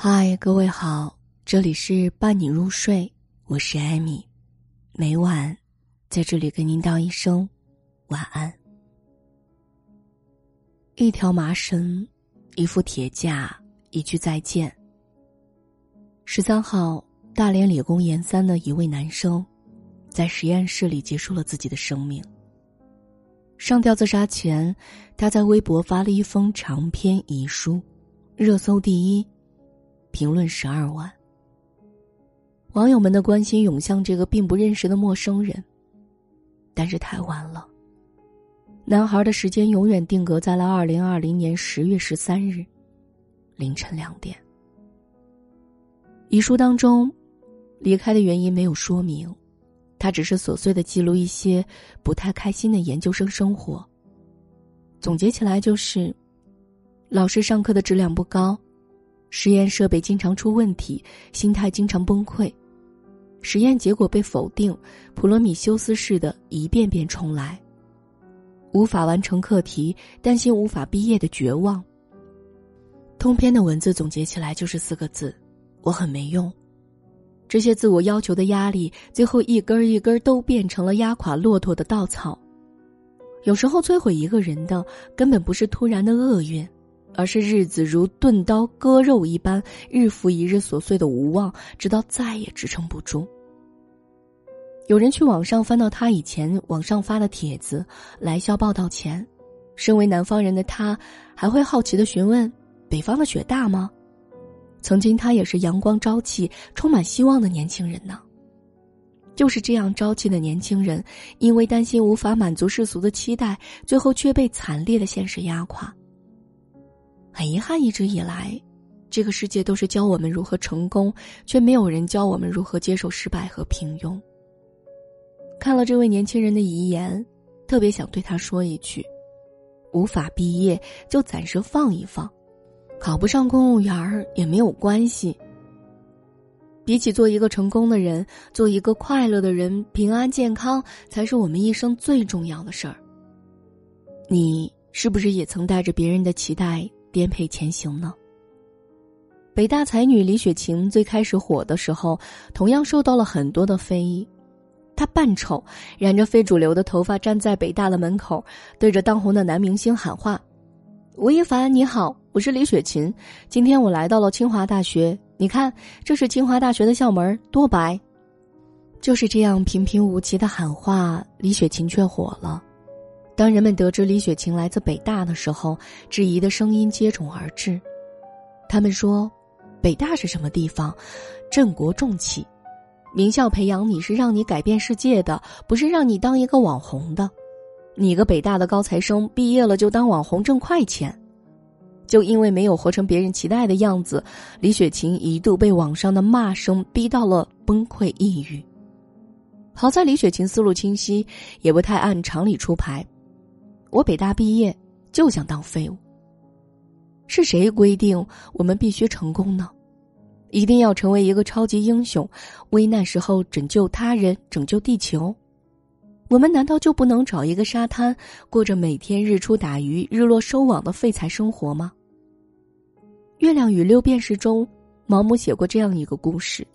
嗨，各位好，这里是伴你入睡，我是艾米，每晚在这里跟您道一声晚安。一条麻绳，一副铁架，一句再见。十三号，大连理工研三的一位男生，在实验室里结束了自己的生命。上吊自杀前，他在微博发了一封长篇遗书，热搜第一。评论十二万，网友们的关心涌向这个并不认识的陌生人。但是太晚了，男孩的时间永远定格在了二零二零年十月十三日凌晨两点。遗书当中，离开的原因没有说明，他只是琐碎的记录一些不太开心的研究生生活。总结起来就是：老师上课的质量不高。实验设备经常出问题，心态经常崩溃，实验结果被否定，普罗米修斯式的一遍遍重来。无法完成课题，担心无法毕业的绝望。通篇的文字总结起来就是四个字：我很没用。这些自我要求的压力，最后一根一根都变成了压垮骆驼的稻草。有时候摧毁一个人的，根本不是突然的厄运。而是日子如钝刀割肉一般，日复一日琐碎的无望，直到再也支撑不住。有人去网上翻到他以前网上发的帖子，来校报道前，身为南方人的他，还会好奇的询问：“北方的雪大吗？”曾经他也是阳光朝气、充满希望的年轻人呢。就是这样朝气的年轻人，因为担心无法满足世俗的期待，最后却被惨烈的现实压垮。很遗憾，一直以来，这个世界都是教我们如何成功，却没有人教我们如何接受失败和平庸。看了这位年轻人的遗言，特别想对他说一句：无法毕业就暂时放一放，考不上公务员也没有关系。比起做一个成功的人，做一个快乐的人，平安健康才是我们一生最重要的事儿。你是不是也曾带着别人的期待？颠沛前行呢。北大才女李雪琴最开始火的时候，同样受到了很多的非议。她扮丑，染着非主流的头发，站在北大的门口，对着当红的男明星喊话：“吴亦凡，你好，我是李雪琴，今天我来到了清华大学，你看，这是清华大学的校门，多白。”就是这样平平无奇的喊话，李雪琴却火了。当人们得知李雪琴来自北大的时候，质疑的声音接踵而至。他们说：“北大是什么地方？镇国重器，名校培养你是让你改变世界的，不是让你当一个网红的。你个北大的高材生，毕业了就当网红挣快钱。”就因为没有活成别人期待的样子，李雪琴一度被网上的骂声逼到了崩溃抑郁。好在李雪琴思路清晰，也不太按常理出牌。我北大毕业就想当废物。是谁规定我们必须成功呢？一定要成为一个超级英雄，危难时候拯救他人、拯救地球？我们难道就不能找一个沙滩，过着每天日出打鱼、日落收网的废材生活吗？《月亮与六便士》中，毛姆写过这样一个故事：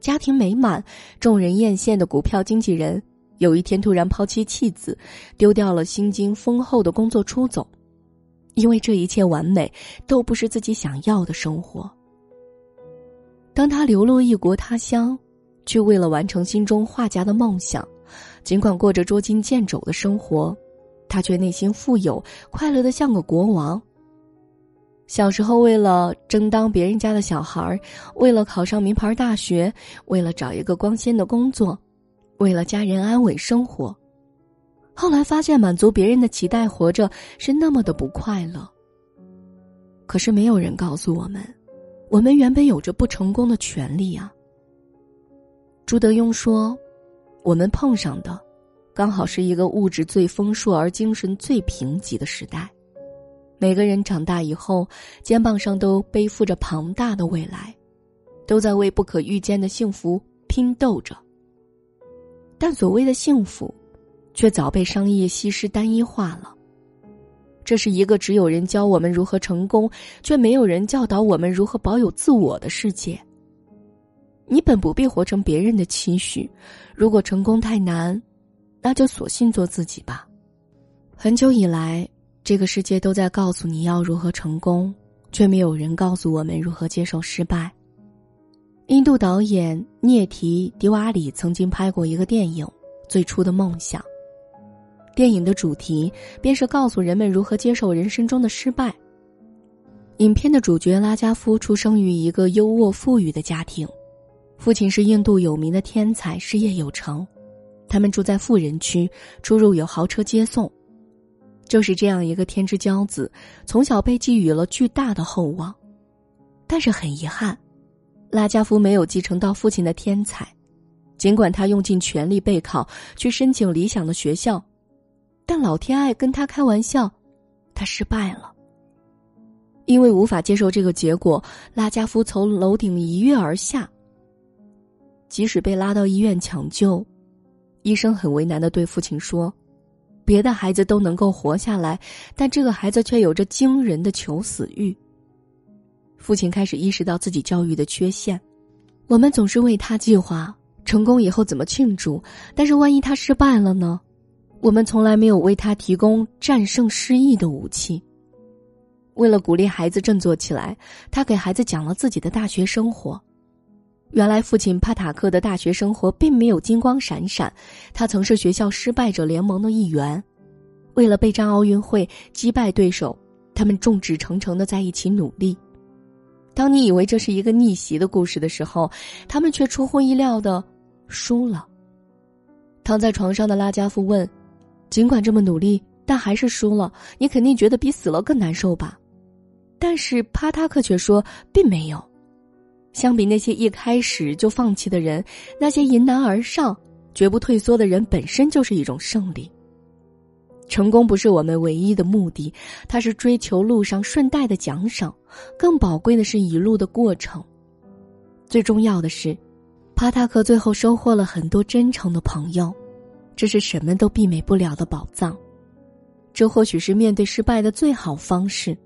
家庭美满、众人艳羡的股票经纪人。有一天，突然抛妻弃子，丢掉了薪金丰厚的工作出走，因为这一切完美都不是自己想要的生活。当他流落异国他乡，却为了完成心中画家的梦想，尽管过着捉襟见肘的生活，他却内心富有，快乐的像个国王。小时候，为了争当别人家的小孩为了考上名牌大学，为了找一个光鲜的工作。为了家人安稳生活，后来发现满足别人的期待活着是那么的不快乐。可是没有人告诉我们，我们原本有着不成功的权利啊。朱德庸说：“我们碰上的，刚好是一个物质最丰硕而精神最贫瘠的时代。每个人长大以后，肩膀上都背负着庞大的未来，都在为不可预见的幸福拼斗着。”但所谓的幸福，却早被商业西施单一化了。这是一个只有人教我们如何成功，却没有人教导我们如何保有自我的世界。你本不必活成别人的期许，如果成功太难，那就索性做自己吧。很久以来，这个世界都在告诉你要如何成功，却没有人告诉我们如何接受失败。印度导演涅提·迪瓦里曾经拍过一个电影《最初的梦想》。电影的主题便是告诉人们如何接受人生中的失败。影片的主角拉加夫出生于一个优渥富裕的家庭，父亲是印度有名的天才，事业有成。他们住在富人区，出入有豪车接送。就是这样一个天之骄子，从小被寄予了巨大的厚望。但是很遗憾，拉加夫没有继承到父亲的天才，尽管他用尽全力备考，去申请理想的学校。但老天爱跟他开玩笑，他失败了。因为无法接受这个结果，拉加夫从楼顶一跃而下。即使被拉到医院抢救，医生很为难的对父亲说：“别的孩子都能够活下来，但这个孩子却有着惊人的求死欲。”父亲开始意识到自己教育的缺陷。我们总是为他计划成功以后怎么庆祝，但是万一他失败了呢？我们从来没有为他提供战胜失意的武器。为了鼓励孩子振作起来，他给孩子讲了自己的大学生活。原来，父亲帕塔克的大学生活并没有金光闪闪，他曾是学校失败者联盟的一员。为了备战奥运会，击败对手，他们众志成城的在一起努力。当你以为这是一个逆袭的故事的时候，他们却出乎意料的输了。躺在床上的拉加夫问。尽管这么努力，但还是输了。你肯定觉得比死了更难受吧？但是帕塔克却说，并没有。相比那些一开始就放弃的人，那些迎难而上、绝不退缩的人，本身就是一种胜利。成功不是我们唯一的目的，它是追求路上顺带的奖赏。更宝贵的是一路的过程。最重要的是，帕塔克最后收获了很多真诚的朋友。这是什么都避免不了的宝藏，这或许是面对失败的最好方式。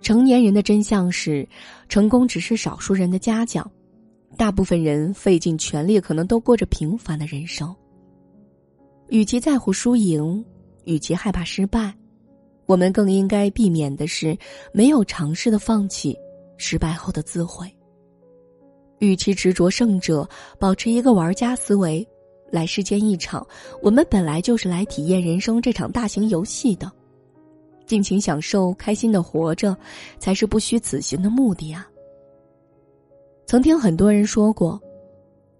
成年人的真相是，成功只是少数人的嘉奖，大部分人费尽全力，可能都过着平凡的人生。与其在乎输赢，与其害怕失败，我们更应该避免的是没有尝试的放弃，失败后的自毁。与其执着胜者，保持一个玩家思维。来世间一场，我们本来就是来体验人生这场大型游戏的，尽情享受、开心的活着，才是不虚此行的目的啊！曾听很多人说过，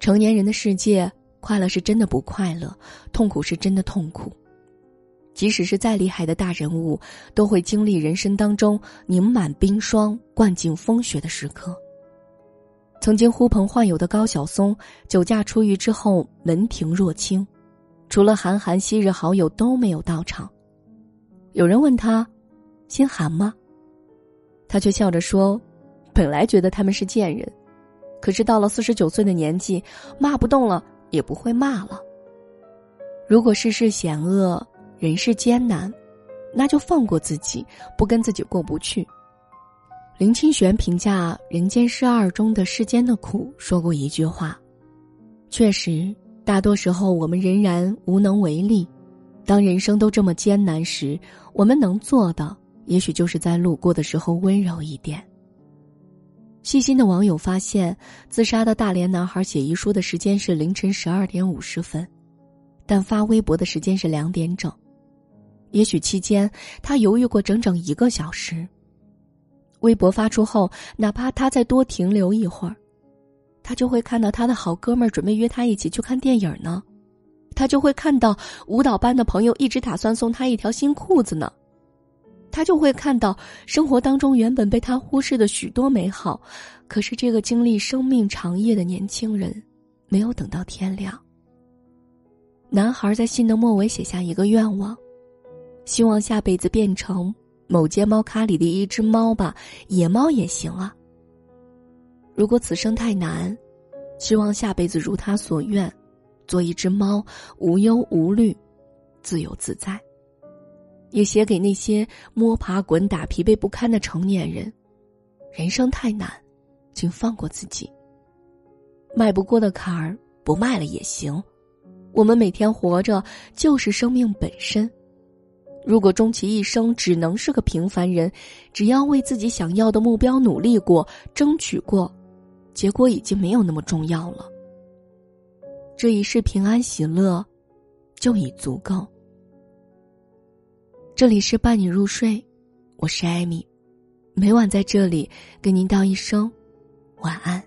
成年人的世界，快乐是真的不快乐，痛苦是真的痛苦。即使是再厉害的大人物，都会经历人生当中凝满冰霜、灌进风雪的时刻。曾经呼朋唤友的高晓松，酒驾出狱之后门庭若清，除了韩寒昔日好友都没有到场。有人问他，心寒吗？他却笑着说：“本来觉得他们是贱人，可是到了四十九岁的年纪，骂不动了，也不会骂了。如果世事险恶，人世艰难，那就放过自己，不跟自己过不去。”林清玄评价《人间失二》中的世间的苦，说过一句话：“确实，大多时候我们仍然无能为力。当人生都这么艰难时，我们能做的，也许就是在路过的时候温柔一点。”细心的网友发现，自杀的大连男孩写遗书的时间是凌晨十二点五十分，但发微博的时间是两点整。也许期间他犹豫过整整一个小时。微博发出后，哪怕他再多停留一会儿，他就会看到他的好哥们儿准备约他一起去看电影呢，他就会看到舞蹈班的朋友一直打算送他一条新裤子呢，他就会看到生活当中原本被他忽视的许多美好，可是这个经历生命长夜的年轻人，没有等到天亮。男孩在信的末尾写下一个愿望，希望下辈子变成。某街猫咖里的一只猫吧，野猫也行啊。如果此生太难，希望下辈子如他所愿，做一只猫，无忧无虑，自由自在。也写给那些摸爬滚打、疲惫不堪的成年人：人生太难，请放过自己。迈不过的坎儿，不迈了也行。我们每天活着，就是生命本身。如果终其一生只能是个平凡人，只要为自己想要的目标努力过、争取过，结果已经没有那么重要了。这一世平安喜乐，就已足够。这里是伴你入睡，我是艾米，每晚在这里跟您道一声晚安。